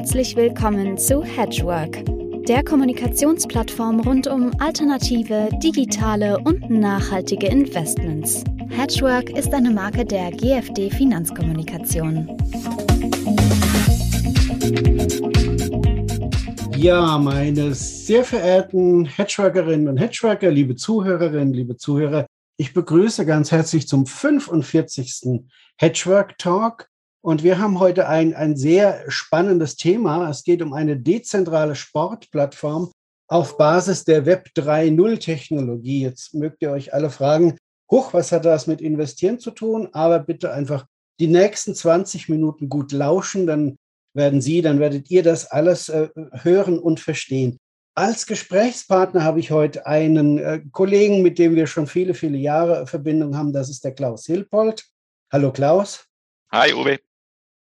Herzlich willkommen zu Hedgework, der Kommunikationsplattform rund um alternative, digitale und nachhaltige Investments. Hedgework ist eine Marke der GFD Finanzkommunikation. Ja, meine sehr verehrten Hedgeworkerinnen und Hedgeworker, liebe Zuhörerinnen, liebe Zuhörer, ich begrüße ganz herzlich zum 45. Hedgework Talk. Und wir haben heute ein, ein sehr spannendes Thema. Es geht um eine dezentrale Sportplattform auf Basis der Web 3.0 Technologie. Jetzt mögt ihr euch alle fragen, huch, was hat das mit Investieren zu tun? Aber bitte einfach die nächsten 20 Minuten gut lauschen, dann werden Sie, dann werdet ihr das alles äh, hören und verstehen. Als Gesprächspartner habe ich heute einen äh, Kollegen, mit dem wir schon viele, viele Jahre Verbindung haben. Das ist der Klaus Hilpold. Hallo Klaus. Hi Uwe.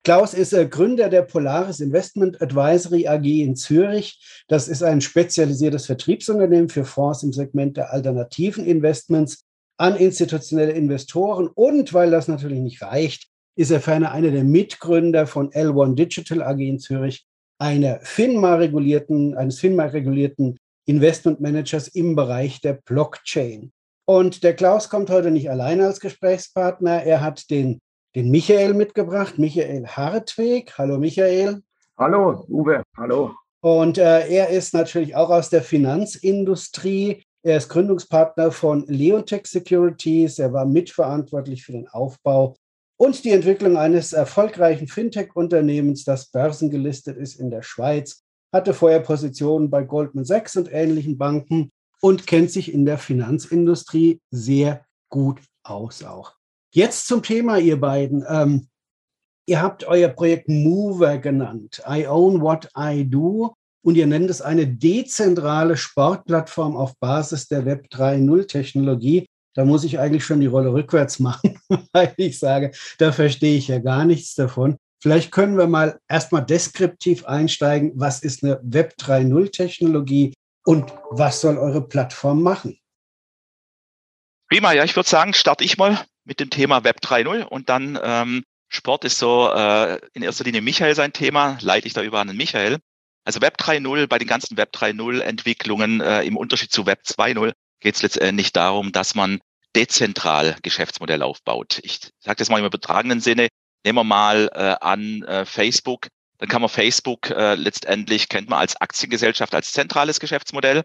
Klaus ist äh, Gründer der Polaris Investment Advisory AG in Zürich. Das ist ein spezialisiertes Vertriebsunternehmen für Fonds im Segment der alternativen Investments an institutionelle Investoren. Und weil das natürlich nicht reicht, ist er ferner einer der Mitgründer von L1 Digital AG in Zürich, einer FINMA-regulierten, eines FINMA-regulierten Investmentmanagers im Bereich der Blockchain. Und der Klaus kommt heute nicht alleine als Gesprächspartner. Er hat den, den Michael mitgebracht, Michael Hartweg. Hallo Michael. Hallo Uwe, hallo. Und äh, er ist natürlich auch aus der Finanzindustrie. Er ist Gründungspartner von Leontech Securities. Er war mitverantwortlich für den Aufbau und die Entwicklung eines erfolgreichen Fintech-Unternehmens, das börsengelistet ist in der Schweiz, hatte vorher Positionen bei Goldman Sachs und ähnlichen Banken und kennt sich in der Finanzindustrie sehr gut aus auch. Jetzt zum Thema, ihr beiden. Ähm, ihr habt euer Projekt Mover genannt. I own what I do. Und ihr nennt es eine dezentrale Sportplattform auf Basis der Web 3.0 Technologie da muss ich eigentlich schon die Rolle rückwärts machen, weil ich sage, da verstehe ich ja gar nichts davon. Vielleicht können wir mal erstmal deskriptiv einsteigen, was ist eine Web 3.0 Technologie und was soll eure Plattform machen? Prima, ja, ich würde sagen, starte ich mal mit dem Thema Web 3.0 und dann ähm, Sport ist so äh, in erster Linie Michael sein Thema, leite ich da über an den Michael. Also Web 3.0 bei den ganzen Web 3.0 Entwicklungen äh, im Unterschied zu Web 2.0 geht es letztendlich darum, dass man dezentral Geschäftsmodell aufbaut. Ich sage das mal im übertragenen Sinne. Nehmen wir mal äh, an äh, Facebook. Dann kann man Facebook äh, letztendlich, kennt man als Aktiengesellschaft, als zentrales Geschäftsmodell.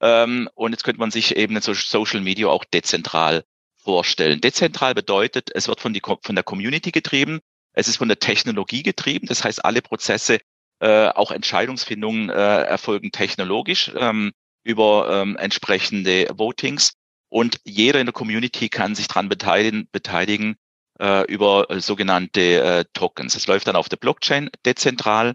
Ähm, und jetzt könnte man sich eben so Social Media auch dezentral vorstellen. Dezentral bedeutet, es wird von, die, von der Community getrieben, es ist von der Technologie getrieben. Das heißt, alle Prozesse, äh, auch Entscheidungsfindungen äh, erfolgen technologisch. Ähm, über ähm, entsprechende Votings und jeder in der Community kann sich daran beteiligen, beteiligen äh, über äh, sogenannte äh, Tokens. Es läuft dann auf der Blockchain dezentral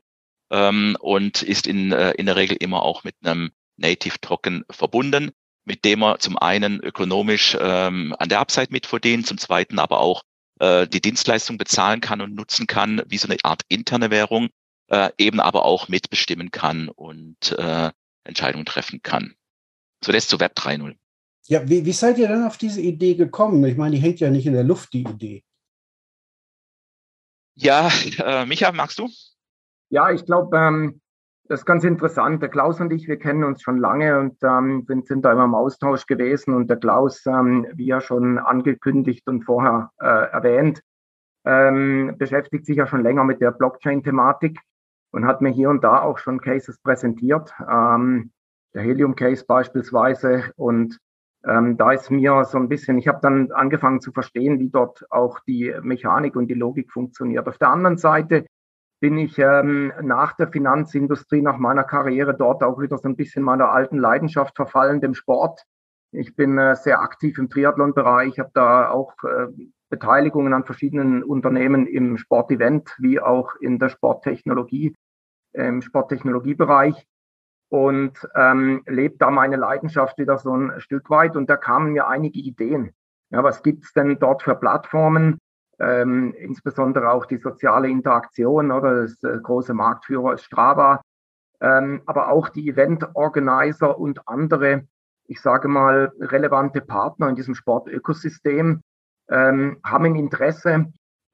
ähm, und ist in, äh, in der Regel immer auch mit einem Native Token verbunden, mit dem man zum einen ökonomisch ähm, an der Upside mitverdient, zum zweiten aber auch äh, die Dienstleistung bezahlen kann und nutzen kann, wie so eine Art interne Währung, äh, eben aber auch mitbestimmen kann und äh, Entscheidungen treffen kann. So das zu Web 3.0. Ja, wie, wie seid ihr dann auf diese Idee gekommen? Ich meine, die hängt ja nicht in der Luft, die Idee. Ja, äh, Micha, magst du? Ja, ich glaube, ähm, das ist ganz interessant. Der Klaus und ich, wir kennen uns schon lange und ähm, sind, da immer im Austausch gewesen. Und der Klaus, ähm, wie ja schon angekündigt und vorher äh, erwähnt, ähm, beschäftigt sich ja schon länger mit der Blockchain-Thematik und hat mir hier und da auch schon Cases präsentiert. Ähm, der Helium-Case beispielsweise. Und ähm, da ist mir so ein bisschen, ich habe dann angefangen zu verstehen, wie dort auch die Mechanik und die Logik funktioniert. Auf der anderen Seite bin ich ähm, nach der Finanzindustrie, nach meiner Karriere dort auch wieder so ein bisschen meiner alten Leidenschaft verfallen, dem Sport. Ich bin äh, sehr aktiv im Triathlon-Bereich, habe da auch äh, Beteiligungen an verschiedenen Unternehmen im Sportevent wie auch in der Sporttechnologie, im Sporttechnologiebereich und ähm, lebt da meine Leidenschaft wieder so ein Stück weit. Und da kamen mir einige Ideen. Ja, was gibt's denn dort für Plattformen? Ähm, insbesondere auch die soziale Interaktion oder das äh, große Marktführer ist Strava, ähm, aber auch die Event-Organizer und andere, ich sage mal, relevante Partner in diesem Sportökosystem ähm, haben ein Interesse,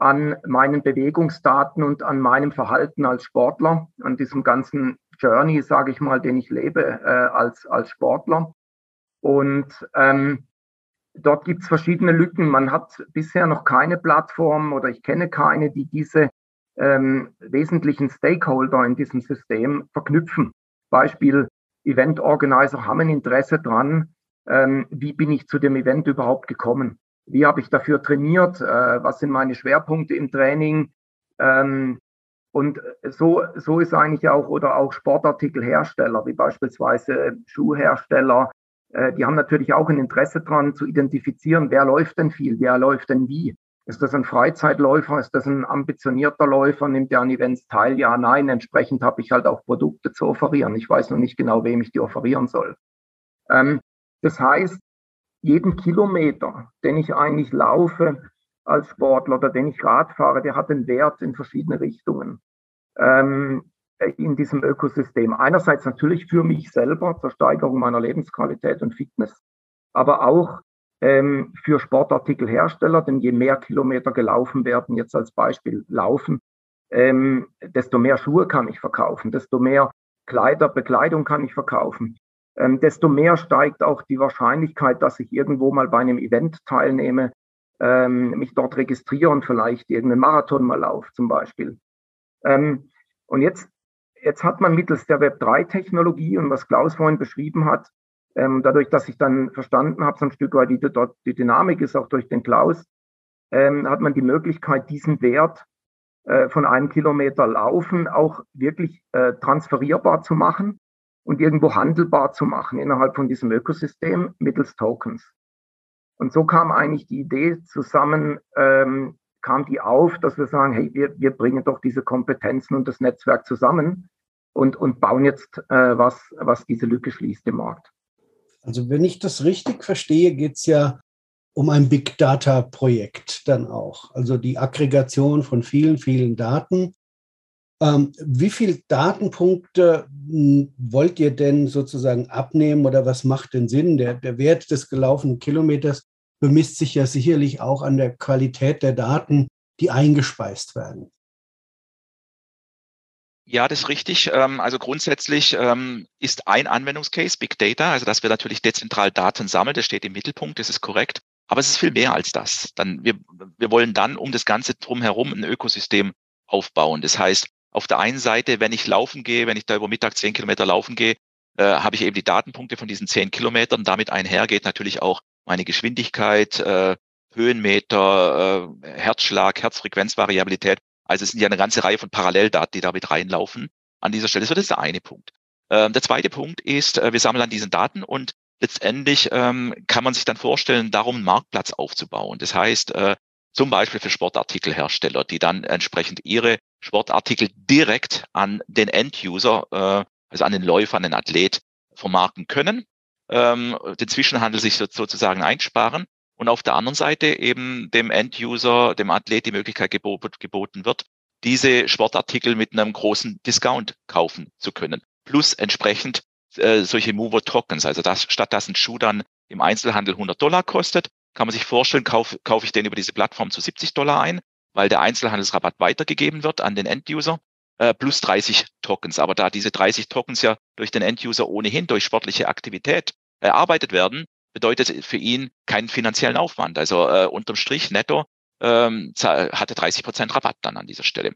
an meinen Bewegungsdaten und an meinem Verhalten als Sportler, an diesem ganzen Journey, sage ich mal, den ich lebe äh, als, als Sportler. Und ähm, dort gibt es verschiedene Lücken. Man hat bisher noch keine Plattform oder ich kenne keine, die diese ähm, wesentlichen Stakeholder in diesem System verknüpfen. Beispiel Event Organizer haben ein Interesse dran, ähm, wie bin ich zu dem Event überhaupt gekommen? Wie habe ich dafür trainiert? Äh, was sind meine Schwerpunkte im Training? Ähm, und so, so ist eigentlich auch, oder auch Sportartikelhersteller, wie beispielsweise Schuhhersteller, die haben natürlich auch ein Interesse daran zu identifizieren, wer läuft denn viel, wer läuft denn wie. Ist das ein Freizeitläufer? Ist das ein ambitionierter Läufer? Nimmt er an Events teil? Ja, nein. Entsprechend habe ich halt auch Produkte zu offerieren. Ich weiß noch nicht genau, wem ich die offerieren soll. Ähm, das heißt, jeden Kilometer, den ich eigentlich laufe als Sportler oder den ich Rad fahre, der hat einen Wert in verschiedene Richtungen ähm, in diesem Ökosystem. Einerseits natürlich für mich selber zur Steigerung meiner Lebensqualität und Fitness, aber auch ähm, für Sportartikelhersteller, denn je mehr Kilometer gelaufen werden, jetzt als Beispiel laufen, ähm, desto mehr Schuhe kann ich verkaufen, desto mehr Kleider, Bekleidung kann ich verkaufen, ähm, desto mehr steigt auch die Wahrscheinlichkeit, dass ich irgendwo mal bei einem Event teilnehme, ähm, mich dort registriere und vielleicht irgendeinen Marathon mal laufe zum Beispiel. Ähm, und jetzt, jetzt hat man mittels der Web3-Technologie und was Klaus vorhin beschrieben hat, ähm, dadurch, dass ich dann verstanden habe, so ein Stück weit, wie die Dynamik ist, auch durch den Klaus, ähm, hat man die Möglichkeit, diesen Wert äh, von einem Kilometer Laufen auch wirklich äh, transferierbar zu machen und irgendwo handelbar zu machen innerhalb von diesem Ökosystem mittels Tokens. Und so kam eigentlich die Idee zusammen, ähm, kam die auf, dass wir sagen, hey, wir, wir bringen doch diese Kompetenzen und das Netzwerk zusammen und, und bauen jetzt äh, was, was diese Lücke schließt im Markt. Also wenn ich das richtig verstehe, geht es ja um ein Big Data Projekt dann auch. Also die Aggregation von vielen, vielen Daten. Ähm, wie viele Datenpunkte hm, wollt ihr denn sozusagen abnehmen oder was macht denn Sinn? Der, der Wert des gelaufenen Kilometers bemisst sich ja sicherlich auch an der Qualität der Daten, die eingespeist werden. Ja, das ist richtig. Ähm, also grundsätzlich ähm, ist ein Anwendungscase Big Data, also dass wir natürlich dezentral Daten sammeln, das steht im Mittelpunkt, das ist korrekt. Aber es ist viel mehr als das. Dann, wir, wir wollen dann um das Ganze drumherum ein Ökosystem aufbauen. Das heißt, auf der einen Seite, wenn ich laufen gehe, wenn ich da über Mittag zehn Kilometer laufen gehe, äh, habe ich eben die Datenpunkte von diesen zehn Kilometern. Damit einhergeht natürlich auch meine Geschwindigkeit, äh, Höhenmeter, äh, Herzschlag, Herzfrequenzvariabilität. Also es sind ja eine ganze Reihe von Paralleldaten, die damit reinlaufen an dieser Stelle. So, das ist der eine Punkt. Ähm, der zweite Punkt ist, äh, wir sammeln an diesen Daten und letztendlich ähm, kann man sich dann vorstellen, darum einen Marktplatz aufzubauen. Das heißt, äh, zum Beispiel für Sportartikelhersteller, die dann entsprechend ihre Sportartikel direkt an den End-User, äh, also an den Läufer, an den Athlet vermarkten können, ähm, den Zwischenhandel sich sozusagen einsparen und auf der anderen Seite eben dem End-User, dem Athlet die Möglichkeit geboten wird, diese Sportartikel mit einem großen Discount kaufen zu können. Plus entsprechend äh, solche Mover-Tokens. Also das, statt dass ein Schuh dann im Einzelhandel 100 Dollar kostet, kann man sich vorstellen, kaufe kauf ich den über diese Plattform zu 70 Dollar ein, weil der Einzelhandelsrabatt weitergegeben wird an den End-User, äh, plus 30 Tokens. Aber da diese 30 Tokens ja durch den End-User ohnehin durch sportliche Aktivität erarbeitet werden, bedeutet für ihn keinen finanziellen Aufwand. Also äh, unterm Strich netto ähm, hatte 30 Prozent Rabatt dann an dieser Stelle.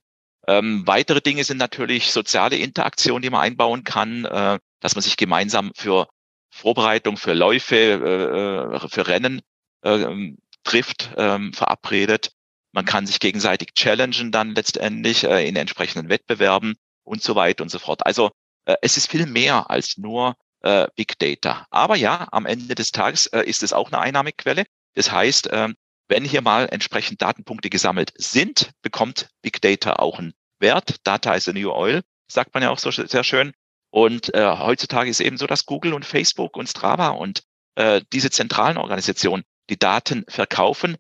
Ähm, weitere Dinge sind natürlich soziale Interaktionen, die man einbauen kann, äh, dass man sich gemeinsam für Vorbereitung, für Läufe, äh, äh für Rennen äh, trifft, äh, verabredet. Man kann sich gegenseitig challengen dann letztendlich äh, in entsprechenden Wettbewerben und so weiter und so fort. Also äh, es ist viel mehr als nur äh, Big Data. Aber ja, am Ende des Tages äh, ist es auch eine Einnahmequelle. Das heißt, äh, wenn hier mal entsprechend Datenpunkte gesammelt sind, bekommt Big Data auch einen Wert. Data is the new oil, sagt man ja auch so sehr schön. Und äh, heutzutage ist eben so, dass Google und Facebook und Strava und äh, diese zentralen Organisationen die Daten verkaufen,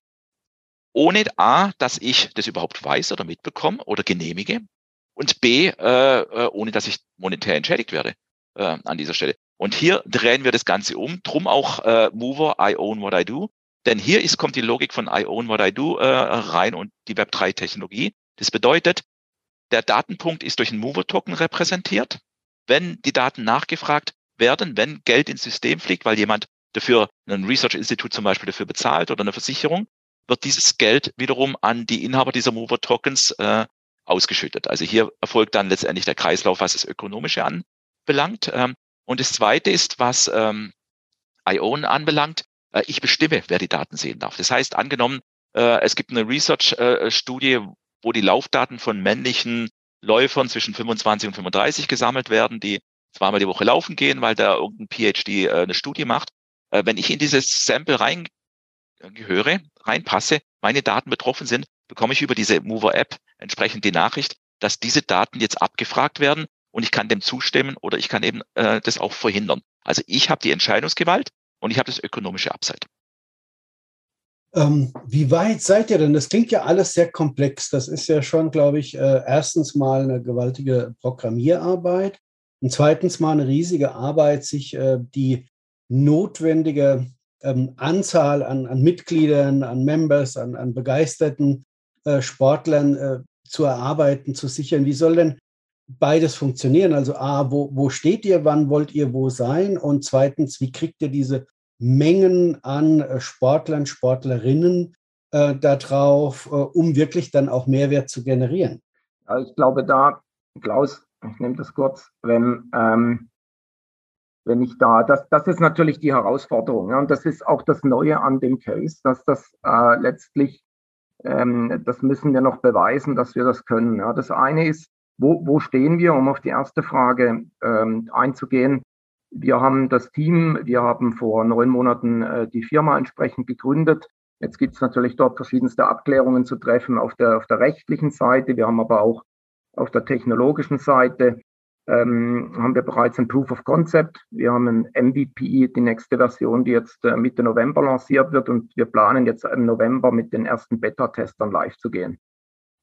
ohne A, dass ich das überhaupt weiß oder mitbekomme oder genehmige und B, äh, äh ohne dass ich monetär entschädigt werde äh, an dieser Stelle. Und hier drehen wir das Ganze um. Drum auch äh, Mover, I own what I do. Denn hier ist, kommt die Logik von I own what I do äh, rein und die Web3-Technologie. Das bedeutet, der Datenpunkt ist durch einen Mover-Token repräsentiert. Wenn die Daten nachgefragt werden, wenn Geld ins System fliegt, weil jemand dafür, ein Research-Institut zum Beispiel dafür bezahlt oder eine Versicherung, wird dieses Geld wiederum an die Inhaber dieser Mover-Tokens äh, ausgeschüttet. Also hier erfolgt dann letztendlich der Kreislauf, was das Ökonomische anbelangt. Ähm, und das Zweite ist, was ähm, ION anbelangt, äh, ich bestimme, wer die Daten sehen darf. Das heißt, angenommen, äh, es gibt eine Research-Studie, äh, wo die Laufdaten von männlichen Läufern zwischen 25 und 35 gesammelt werden, die zweimal die Woche laufen gehen, weil da irgendein PhD äh, eine Studie macht. Äh, wenn ich in dieses Sample reingehöre, reinpasse, meine Daten betroffen sind, bekomme ich über diese Mover-App entsprechend die Nachricht, dass diese Daten jetzt abgefragt werden und ich kann dem zustimmen oder ich kann eben äh, das auch verhindern. Also ich habe die Entscheidungsgewalt und ich habe das ökonomische Upside. Ähm, wie weit seid ihr denn? Das klingt ja alles sehr komplex. Das ist ja schon, glaube ich, äh, erstens mal eine gewaltige Programmierarbeit und zweitens mal eine riesige Arbeit, sich äh, die notwendige ähm, Anzahl an, an, Mitgliedern, an Members, an, an begeisterten äh, Sportlern äh, zu erarbeiten, zu sichern. Wie soll denn beides funktionieren? Also A, wo, wo steht ihr, wann wollt ihr wo sein? Und zweitens, wie kriegt ihr diese Mengen an äh, Sportlern, Sportlerinnen äh, darauf, äh, um wirklich dann auch Mehrwert zu generieren? Ja, ich glaube da, Klaus, ich nehme das kurz, wenn, ähm, wenn ich da, das, das ist natürlich die Herausforderung. Ja, und das ist auch das Neue an dem Case, dass das äh, letztlich, ähm, das müssen wir noch beweisen, dass wir das können. Das eine ist, wo, wo stehen wir, um auf die erste Frage ähm, einzugehen? Wir haben das Team, wir haben vor neun Monaten äh, die Firma entsprechend gegründet. Jetzt gibt es natürlich dort verschiedenste Abklärungen zu treffen auf der, auf der rechtlichen Seite. Wir haben aber auch auf der technologischen Seite ähm, haben wir bereits ein Proof of Concept. Wir haben ein MVP, die nächste Version, die jetzt äh, Mitte November lanciert wird und wir planen jetzt im November mit den ersten Beta-Testern live zu gehen.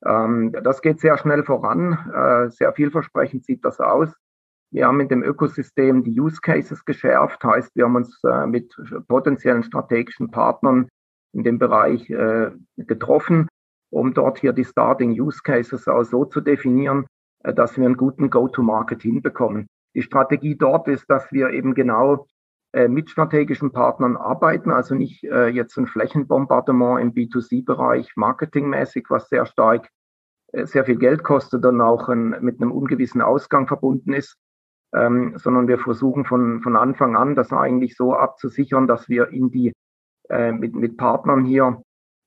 Ähm, das geht sehr schnell voran, äh, sehr vielversprechend sieht das aus. Wir haben in dem Ökosystem die Use Cases geschärft, heißt, wir haben uns äh, mit potenziellen strategischen Partnern in dem Bereich äh, getroffen, um dort hier die Starting Use Cases auch so zu definieren, dass wir einen guten Go-to-Market hinbekommen. Die Strategie dort ist, dass wir eben genau mit strategischen Partnern arbeiten, also nicht äh, jetzt ein Flächenbombardement im B2C-Bereich marketingmäßig, was sehr stark sehr viel Geld kostet und auch ein, mit einem ungewissen Ausgang verbunden ist, ähm, sondern wir versuchen von, von Anfang an das eigentlich so abzusichern, dass wir in die, äh, mit, mit Partnern hier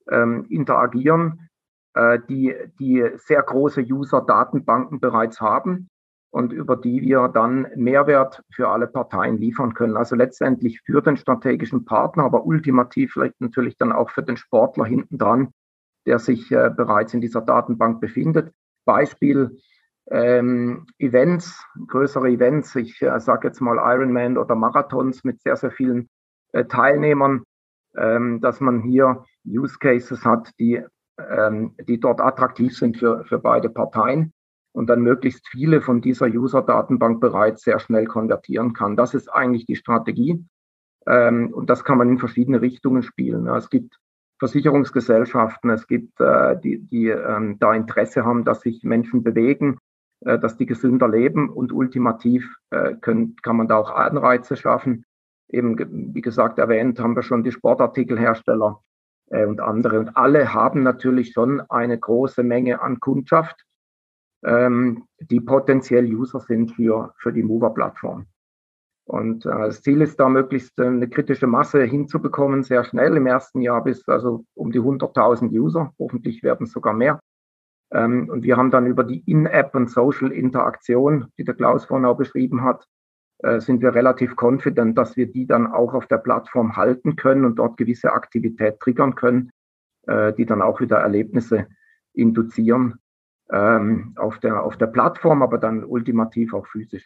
ähm, interagieren, äh, die, die sehr große User-Datenbanken bereits haben und über die wir dann Mehrwert für alle Parteien liefern können. Also letztendlich für den strategischen Partner, aber ultimativ vielleicht natürlich dann auch für den Sportler hinten dran, der sich äh, bereits in dieser Datenbank befindet. Beispiel ähm, Events, größere Events, ich äh, sage jetzt mal Ironman oder Marathons mit sehr, sehr vielen äh, Teilnehmern, ähm, dass man hier Use Cases hat, die, ähm, die dort attraktiv sind für, für beide Parteien und dann möglichst viele von dieser User-Datenbank bereits sehr schnell konvertieren kann. Das ist eigentlich die Strategie. Ähm, und das kann man in verschiedene Richtungen spielen. Es gibt Versicherungsgesellschaften, es gibt, äh, die, die ähm, da Interesse haben, dass sich Menschen bewegen, äh, dass die gesünder leben und ultimativ äh, können, kann man da auch Anreize schaffen. Eben, wie gesagt, erwähnt haben wir schon die Sportartikelhersteller äh, und andere. Und alle haben natürlich schon eine große Menge an Kundschaft, ähm, die potenziell User sind für, für die Mover-Plattform. Und äh, das Ziel ist da, möglichst eine kritische Masse hinzubekommen, sehr schnell im ersten Jahr bis also um die 100.000 User. Hoffentlich werden es sogar mehr. Ähm, und wir haben dann über die In-App und Social-Interaktion, die der Klaus vorhin auch beschrieben hat, äh, sind wir relativ confident, dass wir die dann auch auf der Plattform halten können und dort gewisse Aktivität triggern können, äh, die dann auch wieder Erlebnisse induzieren ähm, auf, der, auf der Plattform, aber dann ultimativ auch physisch.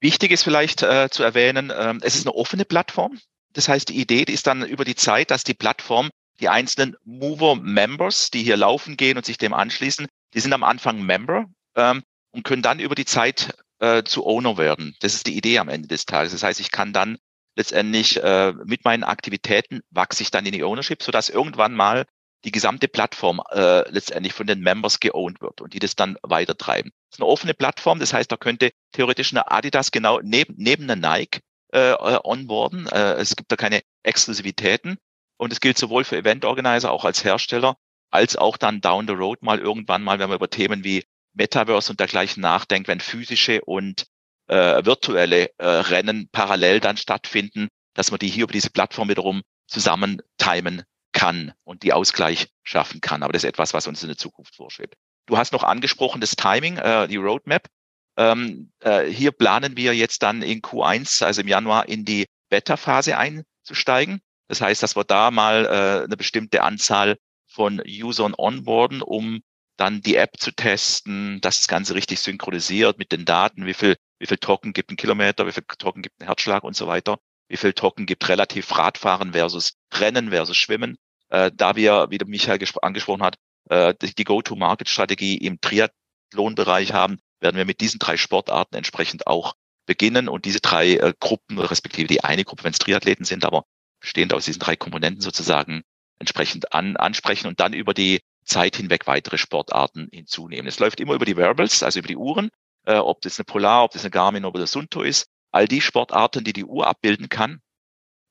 Wichtig ist vielleicht äh, zu erwähnen, äh, es ist eine offene Plattform. Das heißt, die Idee ist dann über die Zeit, dass die Plattform die einzelnen Mover-Members, die hier laufen gehen und sich dem anschließen, die sind am Anfang Member ähm, und können dann über die Zeit äh, zu Owner werden. Das ist die Idee am Ende des Tages. Das heißt, ich kann dann letztendlich äh, mit meinen Aktivitäten wachse ich dann in die Ownership, sodass irgendwann mal die gesamte Plattform äh, letztendlich von den Members geowned wird und die das dann weiter treiben. Das ist eine offene Plattform, das heißt, da könnte theoretisch eine Adidas genau neben, neben einer Nike äh, äh, onboarden. Äh, es gibt da keine Exklusivitäten und es gilt sowohl für Event Organizer, auch als Hersteller, als auch dann down the road mal irgendwann mal, wenn man über Themen wie Metaverse und dergleichen nachdenkt, wenn physische und äh, virtuelle äh, Rennen parallel dann stattfinden, dass man die hier über diese Plattform wiederum zusammen timen kann und die Ausgleich schaffen kann. Aber das ist etwas, was uns in der Zukunft vorschwebt. Du hast noch angesprochen das Timing, äh, die Roadmap. Ähm, äh, hier planen wir jetzt dann in Q1, also im Januar, in die Beta-Phase einzusteigen. Das heißt, dass wir da mal äh, eine bestimmte Anzahl von Usern onboarden, um dann die App zu testen, dass das Ganze richtig synchronisiert mit den Daten, wie viel, wie viel Token gibt ein Kilometer, wie viel Token gibt ein Herzschlag und so weiter, wie viel Token gibt relativ Radfahren versus Rennen versus Schwimmen äh, da wir, wie der Michael angesprochen hat, äh, die Go-to-Market-Strategie im Triathlon-Bereich haben, werden wir mit diesen drei Sportarten entsprechend auch beginnen und diese drei äh, Gruppen, respektive die eine Gruppe, wenn es Triathleten sind, aber bestehend aus diesen drei Komponenten sozusagen entsprechend an, ansprechen und dann über die Zeit hinweg weitere Sportarten hinzunehmen. Es läuft immer über die Wearables, also über die Uhren, äh, ob das eine Polar, ob das eine Garmin oder das Sunto ist. All die Sportarten, die die Uhr abbilden kann,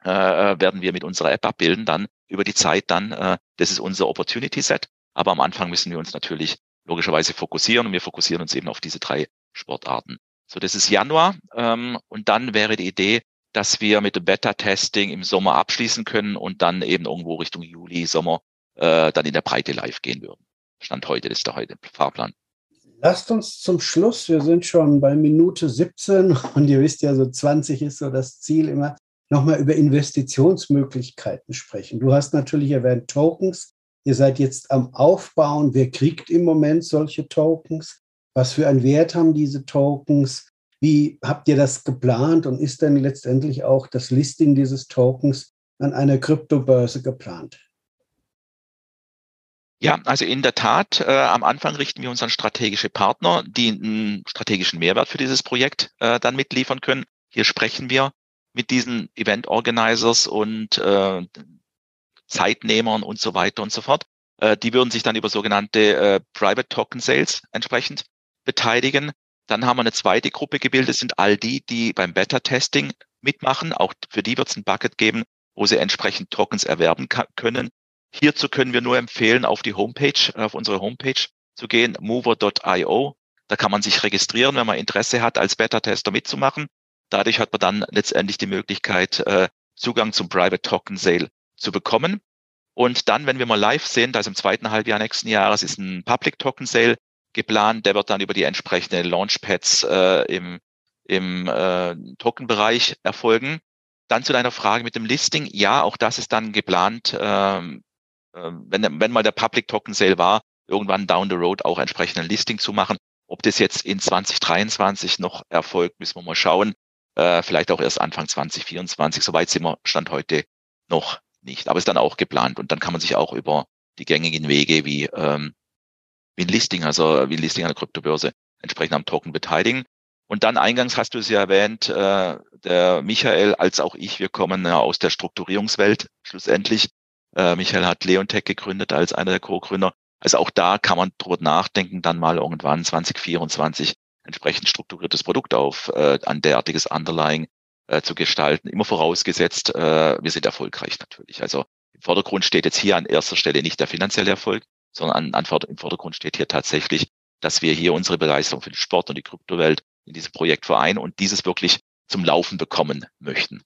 äh, äh werden wir mit unserer App abbilden, dann über die Zeit dann, äh, das ist unser Opportunity Set. Aber am Anfang müssen wir uns natürlich logischerweise fokussieren und wir fokussieren uns eben auf diese drei Sportarten. So, das ist Januar ähm, und dann wäre die Idee, dass wir mit dem Beta-Testing im Sommer abschließen können und dann eben irgendwo Richtung Juli, Sommer äh, dann in der Breite live gehen würden. Stand heute, das ist der heute Fahrplan. Lasst uns zum Schluss, wir sind schon bei Minute 17 und ihr wisst ja, so 20 ist so das Ziel immer, nochmal über Investitionsmöglichkeiten sprechen. Du hast natürlich erwähnt Tokens. Ihr seid jetzt am Aufbauen. Wer kriegt im Moment solche Tokens? Was für einen Wert haben diese Tokens? Wie habt ihr das geplant und ist denn letztendlich auch das Listing dieses Tokens an einer Kryptobörse geplant? Ja, also in der Tat, äh, am Anfang richten wir uns an strategische Partner, die einen strategischen Mehrwert für dieses Projekt äh, dann mitliefern können. Hier sprechen wir mit diesen Event Organizers und äh, Zeitnehmern und so weiter und so fort. Äh, die würden sich dann über sogenannte äh, Private Token Sales entsprechend beteiligen. Dann haben wir eine zweite Gruppe gebildet, das sind all die, die beim Beta-Testing mitmachen. Auch für die wird es ein Bucket geben, wo sie entsprechend Tokens erwerben können. Hierzu können wir nur empfehlen, auf die Homepage, auf unsere Homepage zu gehen, mover.io. Da kann man sich registrieren, wenn man Interesse hat, als Beta-Tester mitzumachen. Dadurch hat man dann letztendlich die Möglichkeit, äh, Zugang zum Private Token Sale zu bekommen. Und dann, wenn wir mal live sind, also im zweiten Halbjahr nächsten Jahres, ist ein Public Token Sale geplant. Der wird dann über die entsprechenden Launchpads äh, im, im äh, Token-Bereich erfolgen. Dann zu deiner Frage mit dem Listing. Ja, auch das ist dann geplant, ähm, äh, wenn, wenn mal der Public Token Sale war, irgendwann down the road auch entsprechend ein Listing zu machen. Ob das jetzt in 2023 noch erfolgt, müssen wir mal schauen. Äh, vielleicht auch erst Anfang 2024. Soweit sind wir Stand heute noch nicht. Aber ist dann auch geplant. Und dann kann man sich auch über die gängigen Wege wie, ähm, wie ein Listing, also wie ein Listing an der Kryptobörse entsprechend am Token beteiligen. Und dann eingangs hast du es ja erwähnt, äh, der Michael als auch ich, wir kommen ja aus der Strukturierungswelt schlussendlich. Äh, Michael hat Leontech gegründet als einer der Co-Gründer. Also auch da kann man drüber nachdenken, dann mal irgendwann 2024 entsprechend strukturiertes Produkt auf äh, ein derartiges Underlying äh, zu gestalten. Immer vorausgesetzt, äh, wir sind erfolgreich natürlich. Also im Vordergrund steht jetzt hier an erster Stelle nicht der finanzielle Erfolg, sondern an, an, im Vordergrund steht hier tatsächlich, dass wir hier unsere Begeisterung für den Sport und die Kryptowelt in diesem Projekt vereinen und dieses wirklich zum Laufen bekommen möchten.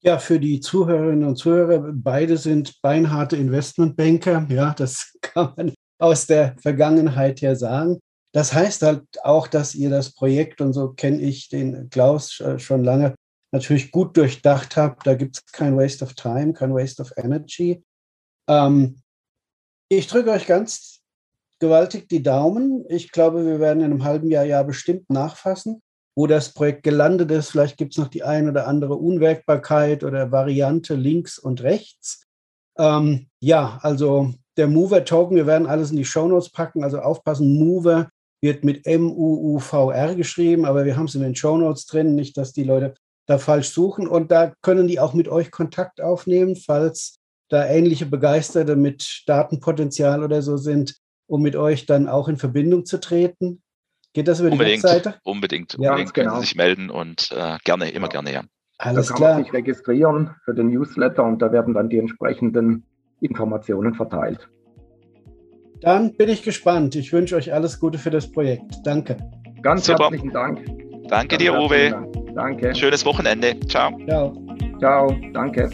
Ja, für die Zuhörerinnen und Zuhörer, beide sind beinharte Investmentbanker. Ja, das kann man aus der Vergangenheit her sagen. Das heißt halt auch, dass ihr das Projekt, und so kenne ich den Klaus schon lange, natürlich gut durchdacht habt. Da gibt es kein Waste of Time, kein Waste of Energy. Ähm, ich drücke euch ganz gewaltig die Daumen. Ich glaube, wir werden in einem halben Jahr ja bestimmt nachfassen, wo das Projekt gelandet ist. Vielleicht gibt es noch die ein oder andere Unwägbarkeit oder Variante links und rechts. Ähm, ja, also der Mover-Token, wir werden alles in die Shownotes packen, also aufpassen, Mover wird mit M-U-U-V-R geschrieben, aber wir haben es in den Show Notes drin, nicht, dass die Leute da falsch suchen. Und da können die auch mit euch Kontakt aufnehmen, falls da ähnliche Begeisterte mit Datenpotenzial oder so sind, um mit euch dann auch in Verbindung zu treten. Geht das über unbedingt, die Webseite? Unbedingt, ja, unbedingt können genau. Sie sich melden und äh, gerne, immer ja. gerne, ja. Alles da kann klar. man sich registrieren für den Newsletter und da werden dann die entsprechenden Informationen verteilt. Dann bin ich gespannt. Ich wünsche euch alles Gute für das Projekt. Danke. Ganz Super. herzlichen Dank. Danke dir, Uwe. Dank. Danke. Schönes Wochenende. Ciao. Ciao. Ciao. Danke.